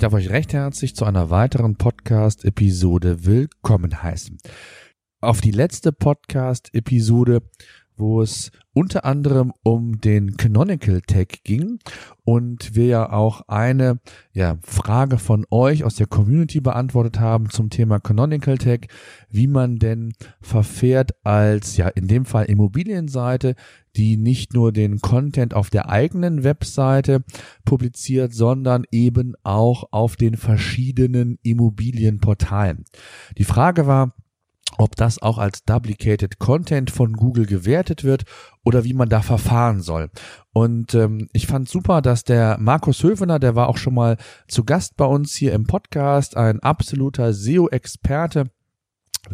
Ich darf euch recht herzlich zu einer weiteren Podcast-Episode willkommen heißen. Auf die letzte Podcast-Episode, wo es unter anderem um den Canonical Tag ging und wir ja auch eine ja, Frage von euch aus der Community beantwortet haben zum Thema Canonical Tag, wie man denn verfährt als ja in dem Fall Immobilienseite, die nicht nur den Content auf der eigenen Webseite publiziert, sondern eben auch auf den verschiedenen Immobilienportalen. Die Frage war, ob das auch als Duplicated Content von Google gewertet wird oder wie man da verfahren soll. Und ähm, ich fand super, dass der Markus Höfener, der war auch schon mal zu Gast bei uns hier im Podcast, ein absoluter SEO-Experte,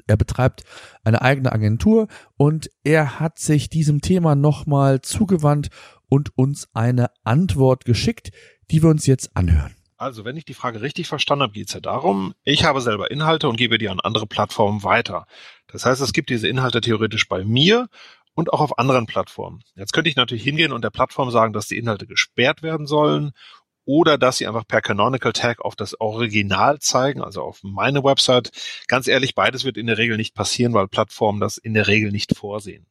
er betreibt eine eigene Agentur und er hat sich diesem Thema nochmal zugewandt und uns eine Antwort geschickt, die wir uns jetzt anhören. Also, wenn ich die Frage richtig verstanden habe, geht es ja darum, ich habe selber Inhalte und gebe die an andere Plattformen weiter. Das heißt, es gibt diese Inhalte theoretisch bei mir und auch auf anderen Plattformen. Jetzt könnte ich natürlich hingehen und der Plattform sagen, dass die Inhalte gesperrt werden sollen oder dass sie einfach per Canonical Tag auf das Original zeigen, also auf meine Website. Ganz ehrlich, beides wird in der Regel nicht passieren, weil Plattformen das in der Regel nicht vorsehen.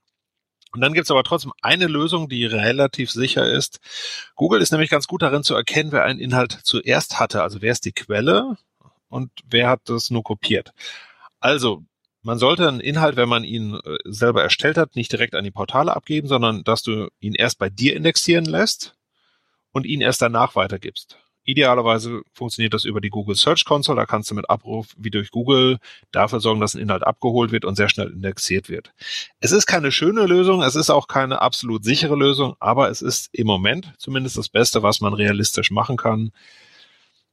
Und dann gibt es aber trotzdem eine Lösung, die relativ sicher ist. Google ist nämlich ganz gut darin zu erkennen, wer einen Inhalt zuerst hatte. Also wer ist die Quelle und wer hat das nur kopiert. Also man sollte einen Inhalt, wenn man ihn äh, selber erstellt hat, nicht direkt an die Portale abgeben, sondern dass du ihn erst bei dir indexieren lässt und ihn erst danach weitergibst. Idealerweise funktioniert das über die Google Search Console. Da kannst du mit Abruf wie durch Google dafür sorgen, dass ein Inhalt abgeholt wird und sehr schnell indexiert wird. Es ist keine schöne Lösung, es ist auch keine absolut sichere Lösung, aber es ist im Moment zumindest das Beste, was man realistisch machen kann.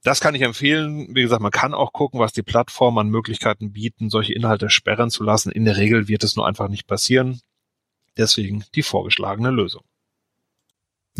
Das kann ich empfehlen. Wie gesagt, man kann auch gucken, was die Plattformen an Möglichkeiten bieten, solche Inhalte sperren zu lassen. In der Regel wird es nur einfach nicht passieren. Deswegen die vorgeschlagene Lösung.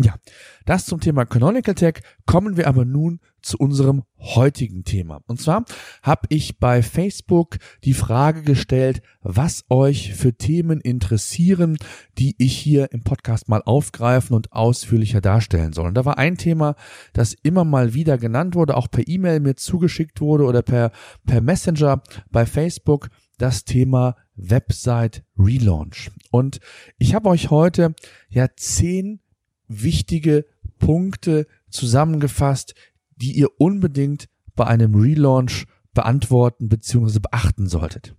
Ja, das zum Thema Canonical Tag. Kommen wir aber nun zu unserem heutigen Thema. Und zwar habe ich bei Facebook die Frage gestellt, was euch für Themen interessieren, die ich hier im Podcast mal aufgreifen und ausführlicher darstellen soll. Und da war ein Thema, das immer mal wieder genannt wurde, auch per E-Mail mir zugeschickt wurde oder per, per Messenger bei Facebook, das Thema Website Relaunch. Und ich habe euch heute ja zehn wichtige Punkte zusammengefasst, die ihr unbedingt bei einem Relaunch beantworten bzw. beachten solltet.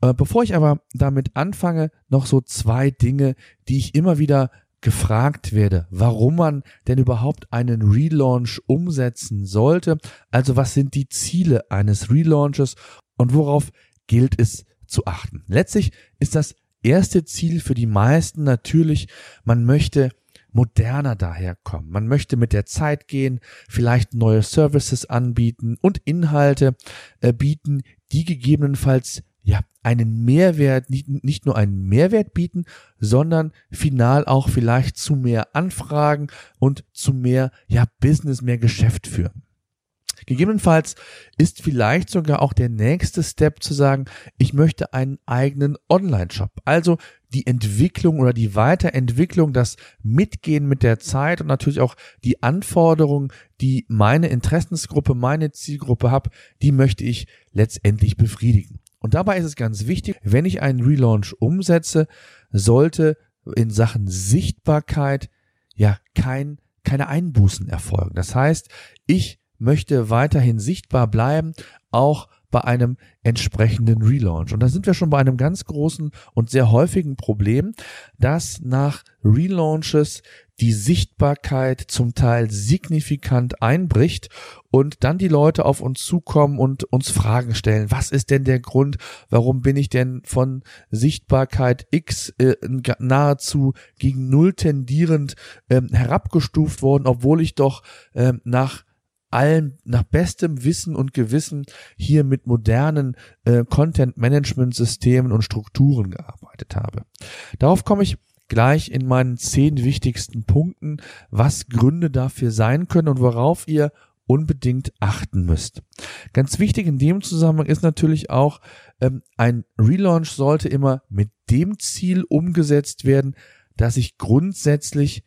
Äh, bevor ich aber damit anfange, noch so zwei Dinge, die ich immer wieder gefragt werde, warum man denn überhaupt einen Relaunch umsetzen sollte. Also was sind die Ziele eines Relaunches und worauf gilt es zu achten? Letztlich ist das erste Ziel für die meisten natürlich, man möchte moderner daherkommen. Man möchte mit der Zeit gehen, vielleicht neue Services anbieten und Inhalte äh, bieten, die gegebenenfalls ja einen Mehrwert, nicht, nicht nur einen Mehrwert bieten, sondern final auch vielleicht zu mehr Anfragen und zu mehr ja Business, mehr Geschäft führen. Gegebenenfalls ist vielleicht sogar auch der nächste Step zu sagen, ich möchte einen eigenen Online-Shop. Also die Entwicklung oder die Weiterentwicklung, das Mitgehen mit der Zeit und natürlich auch die Anforderungen, die meine Interessensgruppe, meine Zielgruppe habe, die möchte ich letztendlich befriedigen. Und dabei ist es ganz wichtig, wenn ich einen Relaunch umsetze, sollte in Sachen Sichtbarkeit ja kein, keine Einbußen erfolgen. Das heißt, ich möchte weiterhin sichtbar bleiben, auch bei einem entsprechenden Relaunch. Und da sind wir schon bei einem ganz großen und sehr häufigen Problem, dass nach Relaunches die Sichtbarkeit zum Teil signifikant einbricht und dann die Leute auf uns zukommen und uns Fragen stellen. Was ist denn der Grund? Warum bin ich denn von Sichtbarkeit X äh, nahezu gegen Null tendierend äh, herabgestuft worden, obwohl ich doch äh, nach allen nach bestem Wissen und Gewissen hier mit modernen äh, Content-Management-Systemen und Strukturen gearbeitet habe. Darauf komme ich gleich in meinen zehn wichtigsten Punkten, was Gründe dafür sein können und worauf ihr unbedingt achten müsst. Ganz wichtig in dem Zusammenhang ist natürlich auch, ähm, ein Relaunch sollte immer mit dem Ziel umgesetzt werden, dass ich grundsätzlich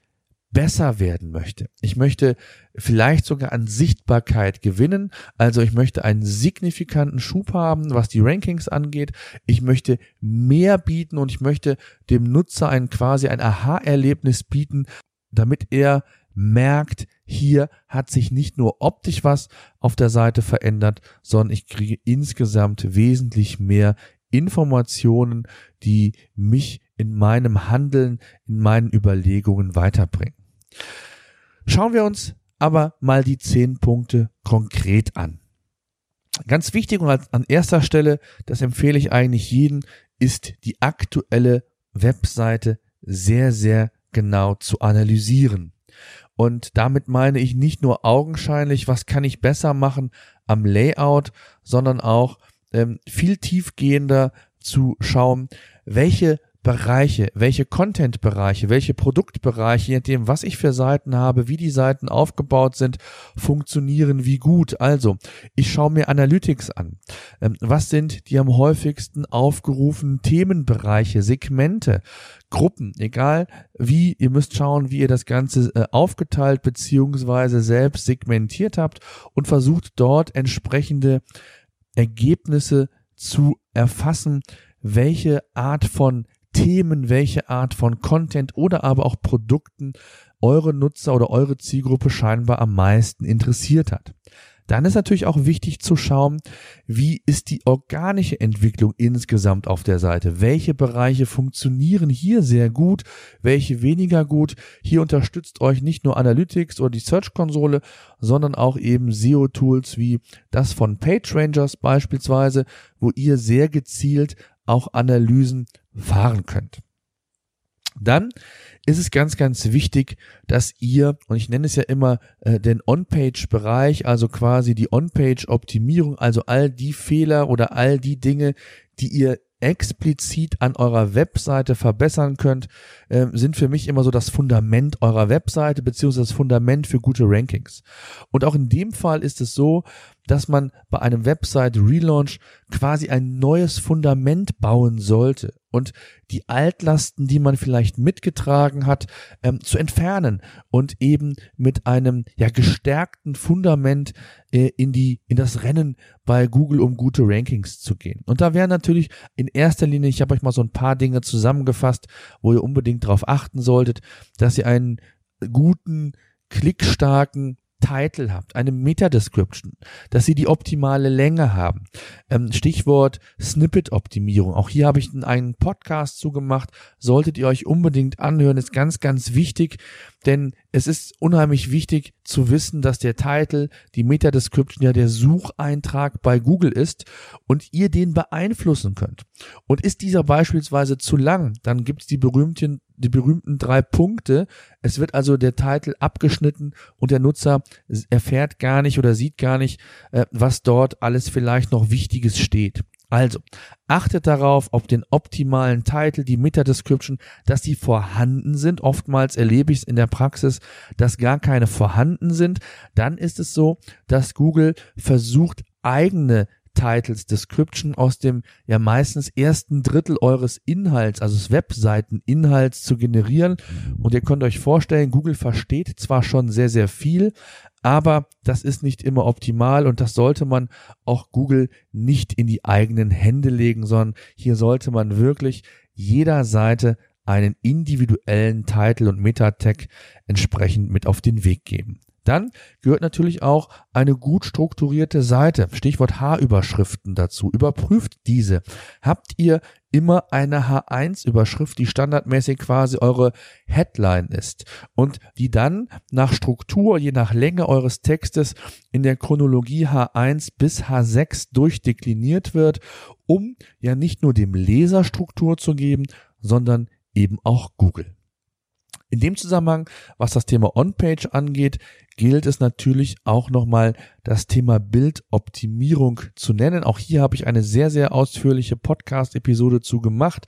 besser werden möchte. Ich möchte vielleicht sogar an Sichtbarkeit gewinnen. Also ich möchte einen signifikanten Schub haben, was die Rankings angeht. Ich möchte mehr bieten und ich möchte dem Nutzer ein quasi ein Aha-Erlebnis bieten, damit er merkt, hier hat sich nicht nur optisch was auf der Seite verändert, sondern ich kriege insgesamt wesentlich mehr Informationen, die mich in meinem Handeln, in meinen Überlegungen weiterbringen. Schauen wir uns aber mal die zehn Punkte konkret an. Ganz wichtig und an erster Stelle, das empfehle ich eigentlich jedem, ist die aktuelle Webseite sehr, sehr genau zu analysieren. Und damit meine ich nicht nur augenscheinlich, was kann ich besser machen am Layout, sondern auch ähm, viel tiefgehender zu schauen, welche Bereiche, welche Content-Bereiche, welche Produktbereiche, je nachdem, was ich für Seiten habe, wie die Seiten aufgebaut sind, funktionieren wie gut. Also, ich schaue mir Analytics an. Ähm, was sind die am häufigsten aufgerufenen Themenbereiche, Segmente, Gruppen, egal wie, ihr müsst schauen, wie ihr das Ganze äh, aufgeteilt beziehungsweise selbst segmentiert habt und versucht dort entsprechende Ergebnisse zu erfassen, welche Art von Themen, welche Art von Content oder aber auch Produkten eure Nutzer oder eure Zielgruppe scheinbar am meisten interessiert hat. Dann ist natürlich auch wichtig zu schauen, wie ist die organische Entwicklung insgesamt auf der Seite? Welche Bereiche funktionieren hier sehr gut, welche weniger gut? Hier unterstützt euch nicht nur Analytics oder die Search-Konsole, sondern auch eben SEO-Tools wie das von PageRangers beispielsweise, wo ihr sehr gezielt auch Analysen fahren könnt. Dann ist es ganz, ganz wichtig, dass ihr, und ich nenne es ja immer äh, den On-Page-Bereich, also quasi die On-Page-Optimierung, also all die Fehler oder all die Dinge, die ihr explizit an eurer Webseite verbessern könnt, äh, sind für mich immer so das Fundament eurer Webseite beziehungsweise das Fundament für gute Rankings. Und auch in dem Fall ist es so, dass man bei einem Website Relaunch quasi ein neues Fundament bauen sollte und die Altlasten, die man vielleicht mitgetragen hat, ähm, zu entfernen und eben mit einem ja gestärkten Fundament äh, in die in das Rennen bei Google um gute Rankings zu gehen. Und da wäre natürlich in erster Linie, ich habe euch mal so ein paar Dinge zusammengefasst, wo ihr unbedingt darauf achten solltet, dass ihr einen guten klickstarken Title habt, eine Meta-Description, dass sie die optimale Länge haben. Ähm, Stichwort Snippet-Optimierung. Auch hier habe ich einen Podcast zugemacht. Solltet ihr euch unbedingt anhören, ist ganz, ganz wichtig, denn es ist unheimlich wichtig zu wissen, dass der Titel, die Meta-Description ja der Sucheintrag bei Google ist und ihr den beeinflussen könnt. Und ist dieser beispielsweise zu lang, dann gibt es die berühmten, die berühmten drei Punkte. Es wird also der Titel abgeschnitten und der Nutzer erfährt gar nicht oder sieht gar nicht, äh, was dort alles vielleicht noch Wichtiges steht. Also, achtet darauf, ob den optimalen Titel, die Meta-Description, dass die vorhanden sind. Oftmals erlebe ich es in der Praxis, dass gar keine vorhanden sind. Dann ist es so, dass Google versucht, eigene Titles, Description aus dem ja meistens ersten Drittel eures Inhalts, also des Webseiteninhalts zu generieren. Und ihr könnt euch vorstellen, Google versteht zwar schon sehr, sehr viel, aber das ist nicht immer optimal und das sollte man auch Google nicht in die eigenen Hände legen, sondern hier sollte man wirklich jeder Seite einen individuellen Titel und Meta-Tag entsprechend mit auf den Weg geben. Dann gehört natürlich auch eine gut strukturierte Seite, Stichwort H-Überschriften dazu. Überprüft diese. Habt ihr immer eine H1-Überschrift, die standardmäßig quasi eure Headline ist und die dann nach Struktur, je nach Länge eures Textes in der Chronologie H1 bis H6 durchdekliniert wird, um ja nicht nur dem Leser Struktur zu geben, sondern eben auch Google. In dem Zusammenhang, was das Thema On-Page angeht, gilt es natürlich auch nochmal das Thema Bildoptimierung zu nennen. Auch hier habe ich eine sehr, sehr ausführliche Podcast-Episode zu gemacht.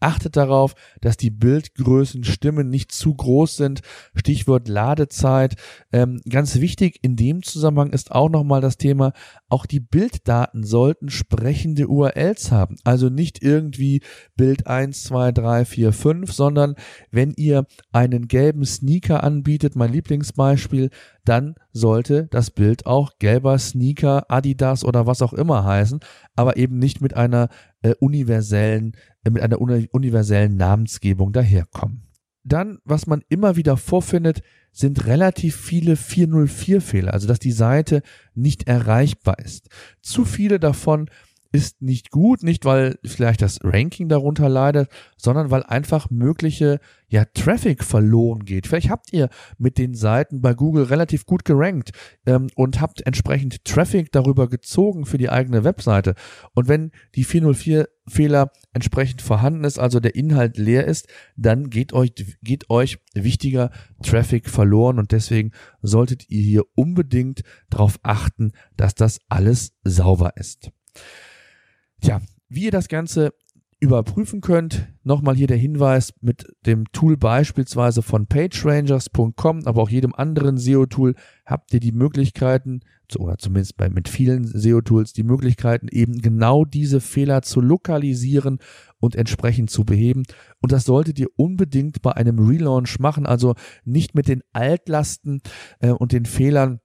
Achtet darauf, dass die Bildgrößen Stimmen nicht zu groß sind. Stichwort Ladezeit. Ähm, ganz wichtig in dem Zusammenhang ist auch nochmal das Thema, auch die Bilddaten sollten sprechende URLs haben. Also nicht irgendwie Bild 1, 2, 3, 4, 5, sondern wenn ihr einen gelben Sneaker anbietet, mein Lieblingsbeispiel, dann sollte das Bild auch gelber Sneaker, Adidas oder was auch immer heißen, aber eben nicht mit einer äh, universellen, äh, mit einer uni universellen Namensgebung daherkommen. Dann, was man immer wieder vorfindet, sind relativ viele 404-Fehler, also dass die Seite nicht erreichbar ist. Zu viele davon ist nicht gut, nicht weil vielleicht das Ranking darunter leidet, sondern weil einfach mögliche ja Traffic verloren geht. Vielleicht habt ihr mit den Seiten bei Google relativ gut gerankt ähm, und habt entsprechend Traffic darüber gezogen für die eigene Webseite. Und wenn die 404 Fehler entsprechend vorhanden ist, also der Inhalt leer ist, dann geht euch, geht euch wichtiger Traffic verloren und deswegen solltet ihr hier unbedingt darauf achten, dass das alles sauber ist. Tja, wie ihr das Ganze überprüfen könnt, nochmal hier der Hinweis mit dem Tool beispielsweise von pagerangers.com, aber auch jedem anderen SEO-Tool habt ihr die Möglichkeiten, oder zumindest bei, mit vielen SEO-Tools, die Möglichkeiten eben genau diese Fehler zu lokalisieren und entsprechend zu beheben. Und das solltet ihr unbedingt bei einem Relaunch machen, also nicht mit den Altlasten äh, und den Fehlern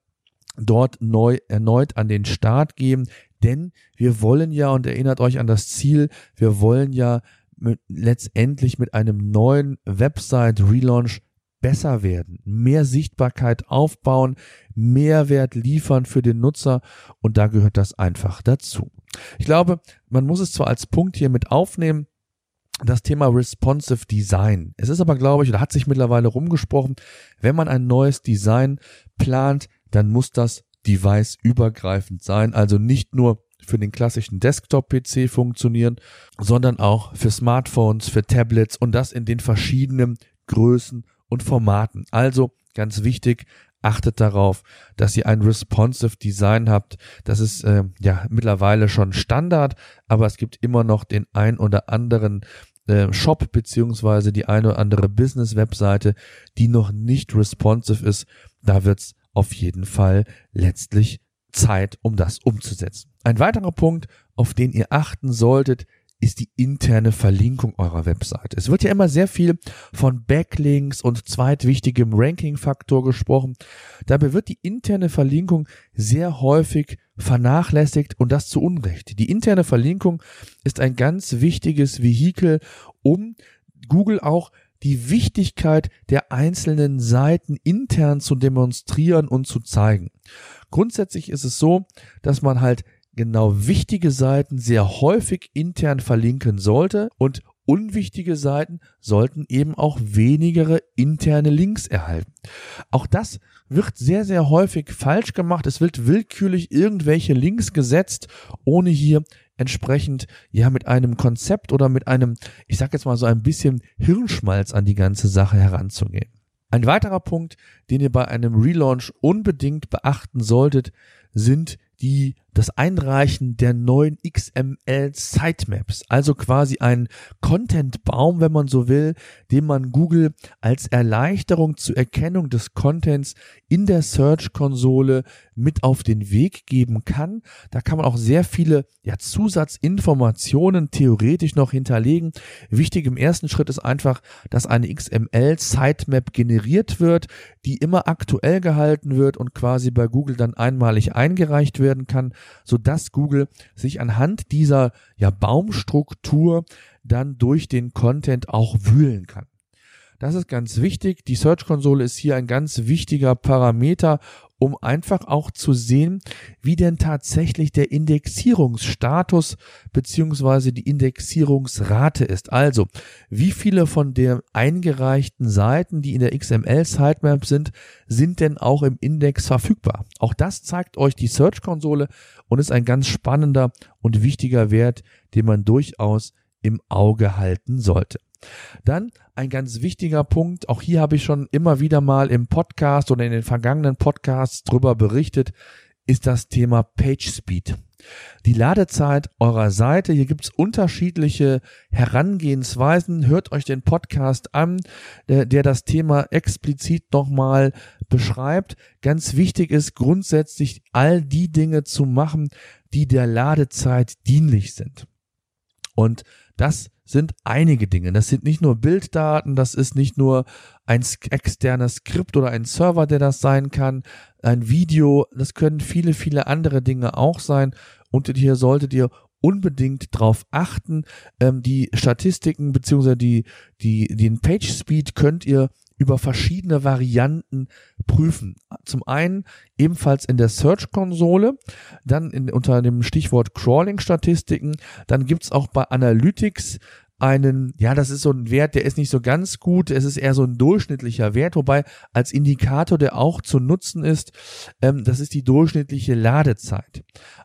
dort neu erneut an den Start geben, denn wir wollen ja, und erinnert euch an das Ziel, wir wollen ja mit, letztendlich mit einem neuen Website-Relaunch besser werden, mehr Sichtbarkeit aufbauen, Mehrwert liefern für den Nutzer und da gehört das einfach dazu. Ich glaube, man muss es zwar als Punkt hier mit aufnehmen, das Thema responsive Design. Es ist aber, glaube ich, oder hat sich mittlerweile rumgesprochen, wenn man ein neues Design plant, dann muss das device-übergreifend sein, also nicht nur für den klassischen Desktop-PC funktionieren, sondern auch für Smartphones, für Tablets und das in den verschiedenen Größen und Formaten. Also ganz wichtig, achtet darauf, dass ihr ein responsive Design habt. Das ist äh, ja mittlerweile schon Standard, aber es gibt immer noch den ein oder anderen äh, Shop beziehungsweise die eine oder andere Business-Webseite, die noch nicht responsive ist. Da wird's auf jeden Fall letztlich Zeit, um das umzusetzen. Ein weiterer Punkt, auf den ihr achten solltet, ist die interne Verlinkung eurer Webseite. Es wird ja immer sehr viel von Backlinks und zweitwichtigem Ranking-Faktor gesprochen. Dabei wird die interne Verlinkung sehr häufig vernachlässigt und das zu Unrecht. Die interne Verlinkung ist ein ganz wichtiges Vehikel, um Google auch die Wichtigkeit der einzelnen Seiten intern zu demonstrieren und zu zeigen. Grundsätzlich ist es so, dass man halt genau wichtige Seiten sehr häufig intern verlinken sollte und unwichtige Seiten sollten eben auch wenigere interne Links erhalten. Auch das wird sehr, sehr häufig falsch gemacht. Es wird willkürlich irgendwelche Links gesetzt, ohne hier entsprechend ja mit einem Konzept oder mit einem, ich sag jetzt mal so ein bisschen Hirnschmalz an die ganze Sache heranzugehen. Ein weiterer Punkt, den ihr bei einem Relaunch unbedingt beachten solltet, sind die das Einreichen der neuen XML Sitemaps, also quasi ein Content-Baum, wenn man so will, den man Google als Erleichterung zur Erkennung des Contents in der Search-Konsole mit auf den Weg geben kann. Da kann man auch sehr viele ja, Zusatzinformationen theoretisch noch hinterlegen. Wichtig im ersten Schritt ist einfach, dass eine XML Sitemap generiert wird, die immer aktuell gehalten wird und quasi bei Google dann einmalig eingereicht werden kann so dass Google sich anhand dieser ja, Baumstruktur dann durch den Content auch wühlen kann. Das ist ganz wichtig. Die Search-Konsole ist hier ein ganz wichtiger Parameter, um einfach auch zu sehen, wie denn tatsächlich der Indexierungsstatus beziehungsweise die Indexierungsrate ist. Also, wie viele von den eingereichten Seiten, die in der XML Sitemap sind, sind denn auch im Index verfügbar? Auch das zeigt euch die Search-Konsole und ist ein ganz spannender und wichtiger Wert, den man durchaus im Auge halten sollte. Dann ein ganz wichtiger Punkt, auch hier habe ich schon immer wieder mal im Podcast oder in den vergangenen Podcasts drüber berichtet, ist das Thema Page Speed. Die Ladezeit eurer Seite, hier gibt's unterschiedliche Herangehensweisen. Hört euch den Podcast an, der, der das Thema explizit nochmal beschreibt. Ganz wichtig ist grundsätzlich all die Dinge zu machen, die der Ladezeit dienlich sind. Und das sind einige Dinge. Das sind nicht nur Bilddaten, das ist nicht nur ein externer Skript oder ein Server, der das sein kann, ein Video, das können viele, viele andere Dinge auch sein. Und hier solltet ihr unbedingt drauf achten. Ähm, die Statistiken beziehungsweise die, die, den Page Speed könnt ihr über verschiedene Varianten prüfen. Zum einen ebenfalls in der Search-Konsole, dann in, unter dem Stichwort Crawling-Statistiken, dann gibt's auch bei Analytics einen, ja, das ist so ein Wert, der ist nicht so ganz gut, es ist eher so ein durchschnittlicher Wert, wobei als Indikator, der auch zu nutzen ist, ähm, das ist die durchschnittliche Ladezeit.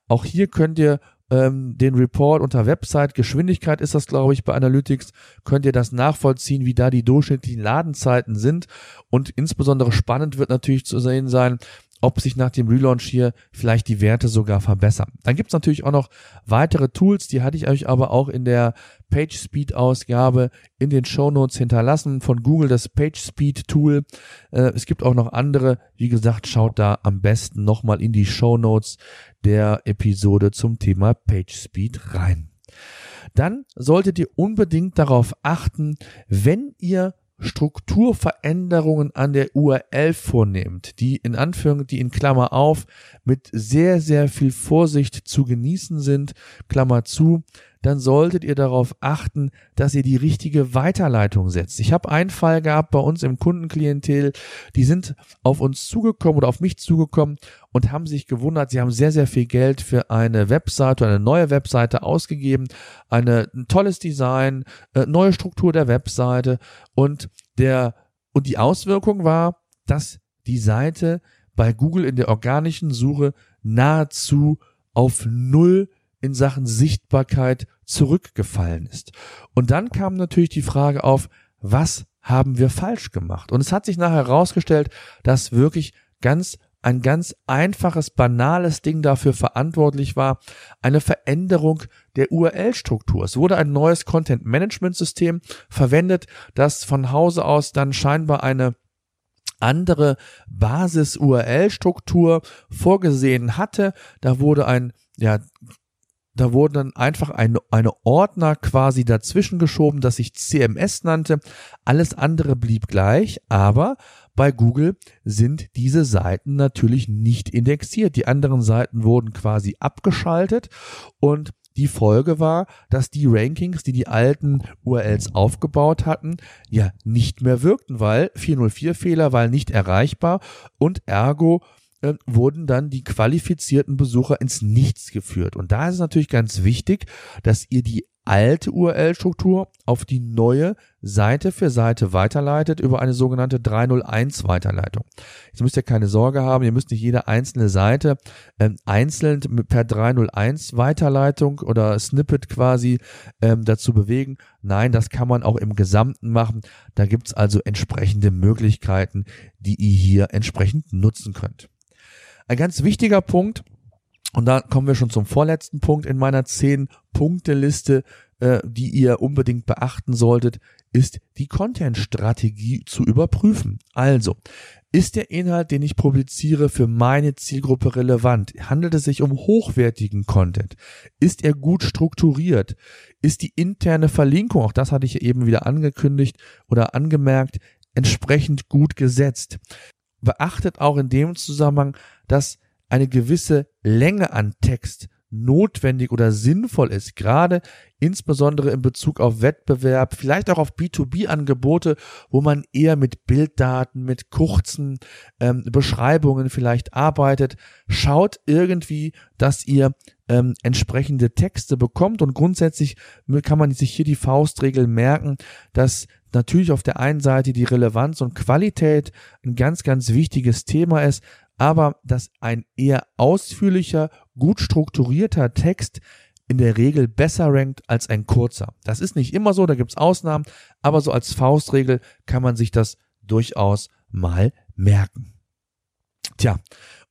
Auch hier könnt ihr ähm, den Report unter Website Geschwindigkeit ist das, glaube ich, bei Analytics, könnt ihr das nachvollziehen, wie da die durchschnittlichen Ladenzeiten sind. Und insbesondere spannend wird natürlich zu sehen sein, ob sich nach dem Relaunch hier vielleicht die Werte sogar verbessern. Dann gibt's natürlich auch noch weitere Tools, die hatte ich euch aber auch in der PageSpeed Ausgabe in den Show Notes hinterlassen von Google, das PageSpeed Tool. Äh, es gibt auch noch andere. Wie gesagt, schaut da am besten nochmal in die Show Notes der Episode zum Thema PageSpeed rein. Dann solltet ihr unbedingt darauf achten, wenn ihr Strukturveränderungen an der URL vornehmt, die in Anführung, die in Klammer auf mit sehr, sehr viel Vorsicht zu genießen sind, Klammer zu, dann solltet ihr darauf achten, dass ihr die richtige Weiterleitung setzt. Ich habe einen Fall gehabt bei uns im Kundenklientel, die sind auf uns zugekommen oder auf mich zugekommen und haben sich gewundert, sie haben sehr, sehr viel Geld für eine Webseite, eine neue Webseite ausgegeben, eine, ein tolles Design, äh, neue Struktur der Webseite und der, und die Auswirkung war, dass die Seite bei Google in der organischen Suche nahezu auf null in Sachen Sichtbarkeit zurückgefallen ist. Und dann kam natürlich die Frage auf, was haben wir falsch gemacht? Und es hat sich nachher herausgestellt, dass wirklich ganz ein ganz einfaches, banales Ding dafür verantwortlich war, eine Veränderung der URL-Struktur. Es wurde ein neues Content-Management-System verwendet, das von Hause aus dann scheinbar eine andere Basis-URL-Struktur vorgesehen hatte. Da wurde ein ja, da wurden dann einfach eine, eine Ordner quasi dazwischen geschoben, das sich CMS nannte. Alles andere blieb gleich, aber bei Google sind diese Seiten natürlich nicht indexiert. Die anderen Seiten wurden quasi abgeschaltet und die Folge war, dass die Rankings, die die alten URLs aufgebaut hatten, ja nicht mehr wirkten, weil 404 Fehler, weil nicht erreichbar und ergo äh, wurden dann die qualifizierten Besucher ins Nichts geführt. Und da ist es natürlich ganz wichtig, dass ihr die alte URL-Struktur auf die neue Seite für Seite weiterleitet über eine sogenannte 301 Weiterleitung. Jetzt müsst ihr keine Sorge haben, ihr müsst nicht jede einzelne Seite ähm, einzeln per 301 Weiterleitung oder Snippet quasi ähm, dazu bewegen. Nein, das kann man auch im Gesamten machen. Da gibt's also entsprechende Möglichkeiten, die ihr hier entsprechend nutzen könnt. Ein ganz wichtiger Punkt, und da kommen wir schon zum vorletzten Punkt in meiner zehn Punkte Liste, äh, die ihr unbedingt beachten solltet, ist die Content-Strategie zu überprüfen. Also, ist der Inhalt, den ich publiziere, für meine Zielgruppe relevant? Handelt es sich um hochwertigen Content? Ist er gut strukturiert? Ist die interne Verlinkung, auch das hatte ich eben wieder angekündigt oder angemerkt, entsprechend gut gesetzt? Beachtet auch in dem Zusammenhang, dass eine gewisse Länge an Text notwendig oder sinnvoll ist, gerade insbesondere in Bezug auf Wettbewerb, vielleicht auch auf B2B-Angebote, wo man eher mit Bilddaten, mit kurzen ähm, Beschreibungen vielleicht arbeitet. Schaut irgendwie, dass ihr ähm, entsprechende Texte bekommt und grundsätzlich kann man sich hier die Faustregel merken, dass natürlich auf der einen Seite die Relevanz und Qualität ein ganz, ganz wichtiges Thema ist, aber dass ein eher ausführlicher, gut strukturierter Text in der Regel besser rankt als ein kurzer. Das ist nicht immer so, da gibt's Ausnahmen, aber so als Faustregel kann man sich das durchaus mal merken. Tja,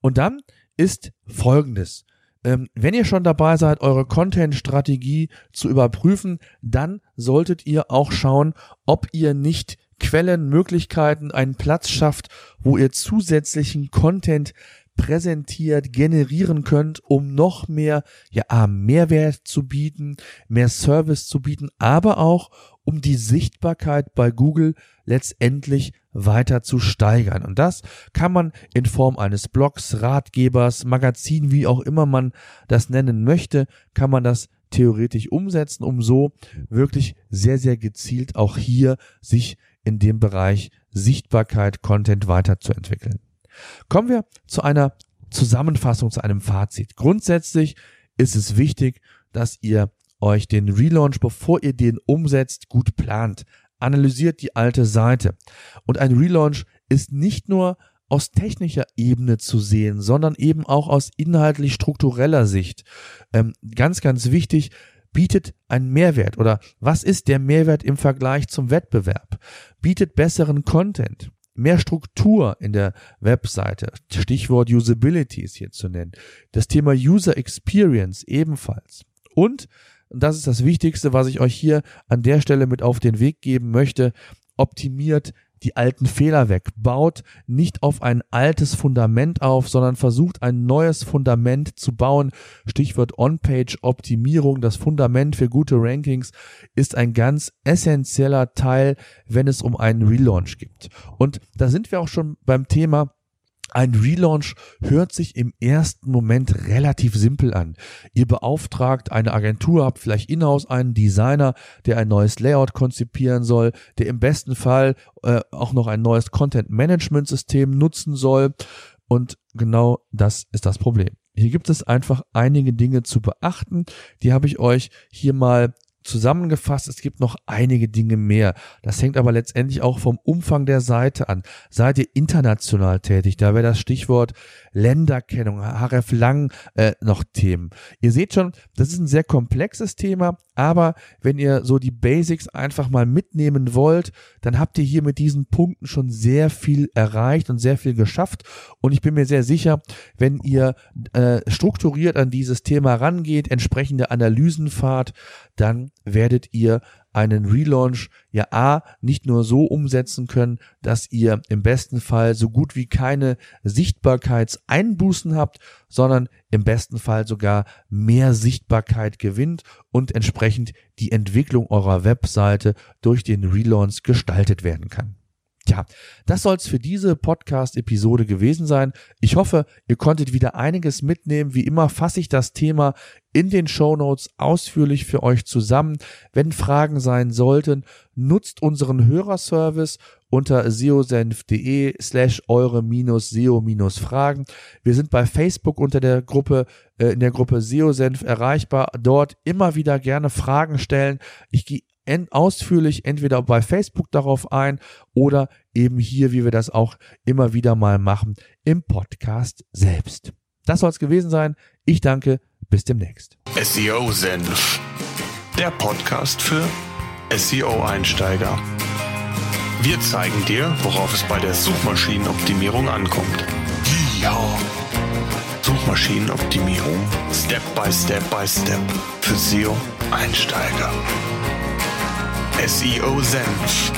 und dann ist Folgendes. Ähm, wenn ihr schon dabei seid, eure Content-Strategie zu überprüfen, dann solltet ihr auch schauen, ob ihr nicht Quellen, Möglichkeiten, einen Platz schafft, wo ihr zusätzlichen Content präsentiert, generieren könnt, um noch mehr, ja, Mehrwert zu bieten, mehr Service zu bieten, aber auch um die Sichtbarkeit bei Google letztendlich weiter zu steigern. Und das kann man in Form eines Blogs, Ratgebers, Magazin, wie auch immer man das nennen möchte, kann man das theoretisch umsetzen, um so wirklich sehr, sehr gezielt auch hier sich in dem Bereich Sichtbarkeit, Content weiterzuentwickeln. Kommen wir zu einer Zusammenfassung, zu einem Fazit. Grundsätzlich ist es wichtig, dass ihr euch den Relaunch, bevor ihr den umsetzt, gut plant. Analysiert die alte Seite. Und ein Relaunch ist nicht nur aus technischer Ebene zu sehen, sondern eben auch aus inhaltlich struktureller Sicht. Ähm, ganz, ganz wichtig, bietet einen Mehrwert oder was ist der Mehrwert im Vergleich zum Wettbewerb? Bietet besseren Content, mehr Struktur in der Webseite, Stichwort Usability ist hier zu nennen, das Thema User Experience ebenfalls. Und und das ist das Wichtigste, was ich euch hier an der Stelle mit auf den Weg geben möchte, optimiert die alten Fehler weg, baut nicht auf ein altes Fundament auf, sondern versucht ein neues Fundament zu bauen. Stichwort On-Page-Optimierung, das Fundament für gute Rankings ist ein ganz essentieller Teil, wenn es um einen Relaunch geht. Und da sind wir auch schon beim Thema ein Relaunch hört sich im ersten Moment relativ simpel an. Ihr beauftragt eine Agentur, habt vielleicht in-house einen Designer, der ein neues Layout konzipieren soll, der im besten Fall äh, auch noch ein neues Content-Management-System nutzen soll. Und genau das ist das Problem. Hier gibt es einfach einige Dinge zu beachten. Die habe ich euch hier mal zusammengefasst, es gibt noch einige Dinge mehr. Das hängt aber letztendlich auch vom Umfang der Seite an. Seid ihr international tätig? Da wäre das Stichwort Länderkennung, HRF Lang äh, noch Themen. Ihr seht schon, das ist ein sehr komplexes Thema, aber wenn ihr so die Basics einfach mal mitnehmen wollt, dann habt ihr hier mit diesen Punkten schon sehr viel erreicht und sehr viel geschafft. Und ich bin mir sehr sicher, wenn ihr äh, strukturiert an dieses Thema rangeht, entsprechende Analysen fahrt, dann werdet ihr einen Relaunch ja A nicht nur so umsetzen können, dass ihr im besten Fall so gut wie keine Sichtbarkeitseinbußen habt, sondern im besten Fall sogar mehr Sichtbarkeit gewinnt und entsprechend die Entwicklung eurer Webseite durch den Relaunch gestaltet werden kann. Ja, das soll es für diese Podcast-Episode gewesen sein. Ich hoffe, ihr konntet wieder einiges mitnehmen. Wie immer fasse ich das Thema in den Show Notes ausführlich für euch zusammen. Wenn Fragen sein sollten, nutzt unseren Hörerservice unter seosenf.de slash eure minus seo minus Fragen. Wir sind bei Facebook unter der Gruppe, äh, in der Gruppe SEOsenf erreichbar. Dort immer wieder gerne Fragen stellen. Ich gehe ausführlich entweder bei Facebook darauf ein oder eben hier, wie wir das auch immer wieder mal machen, im Podcast selbst. Das soll es gewesen sein. Ich danke. Bis demnächst. SEO Senf, der Podcast für SEO-Einsteiger. Wir zeigen dir, worauf es bei der Suchmaschinenoptimierung ankommt. Ja. Suchmaschinenoptimierung Step by Step by Step für SEO-Einsteiger. SEO Senf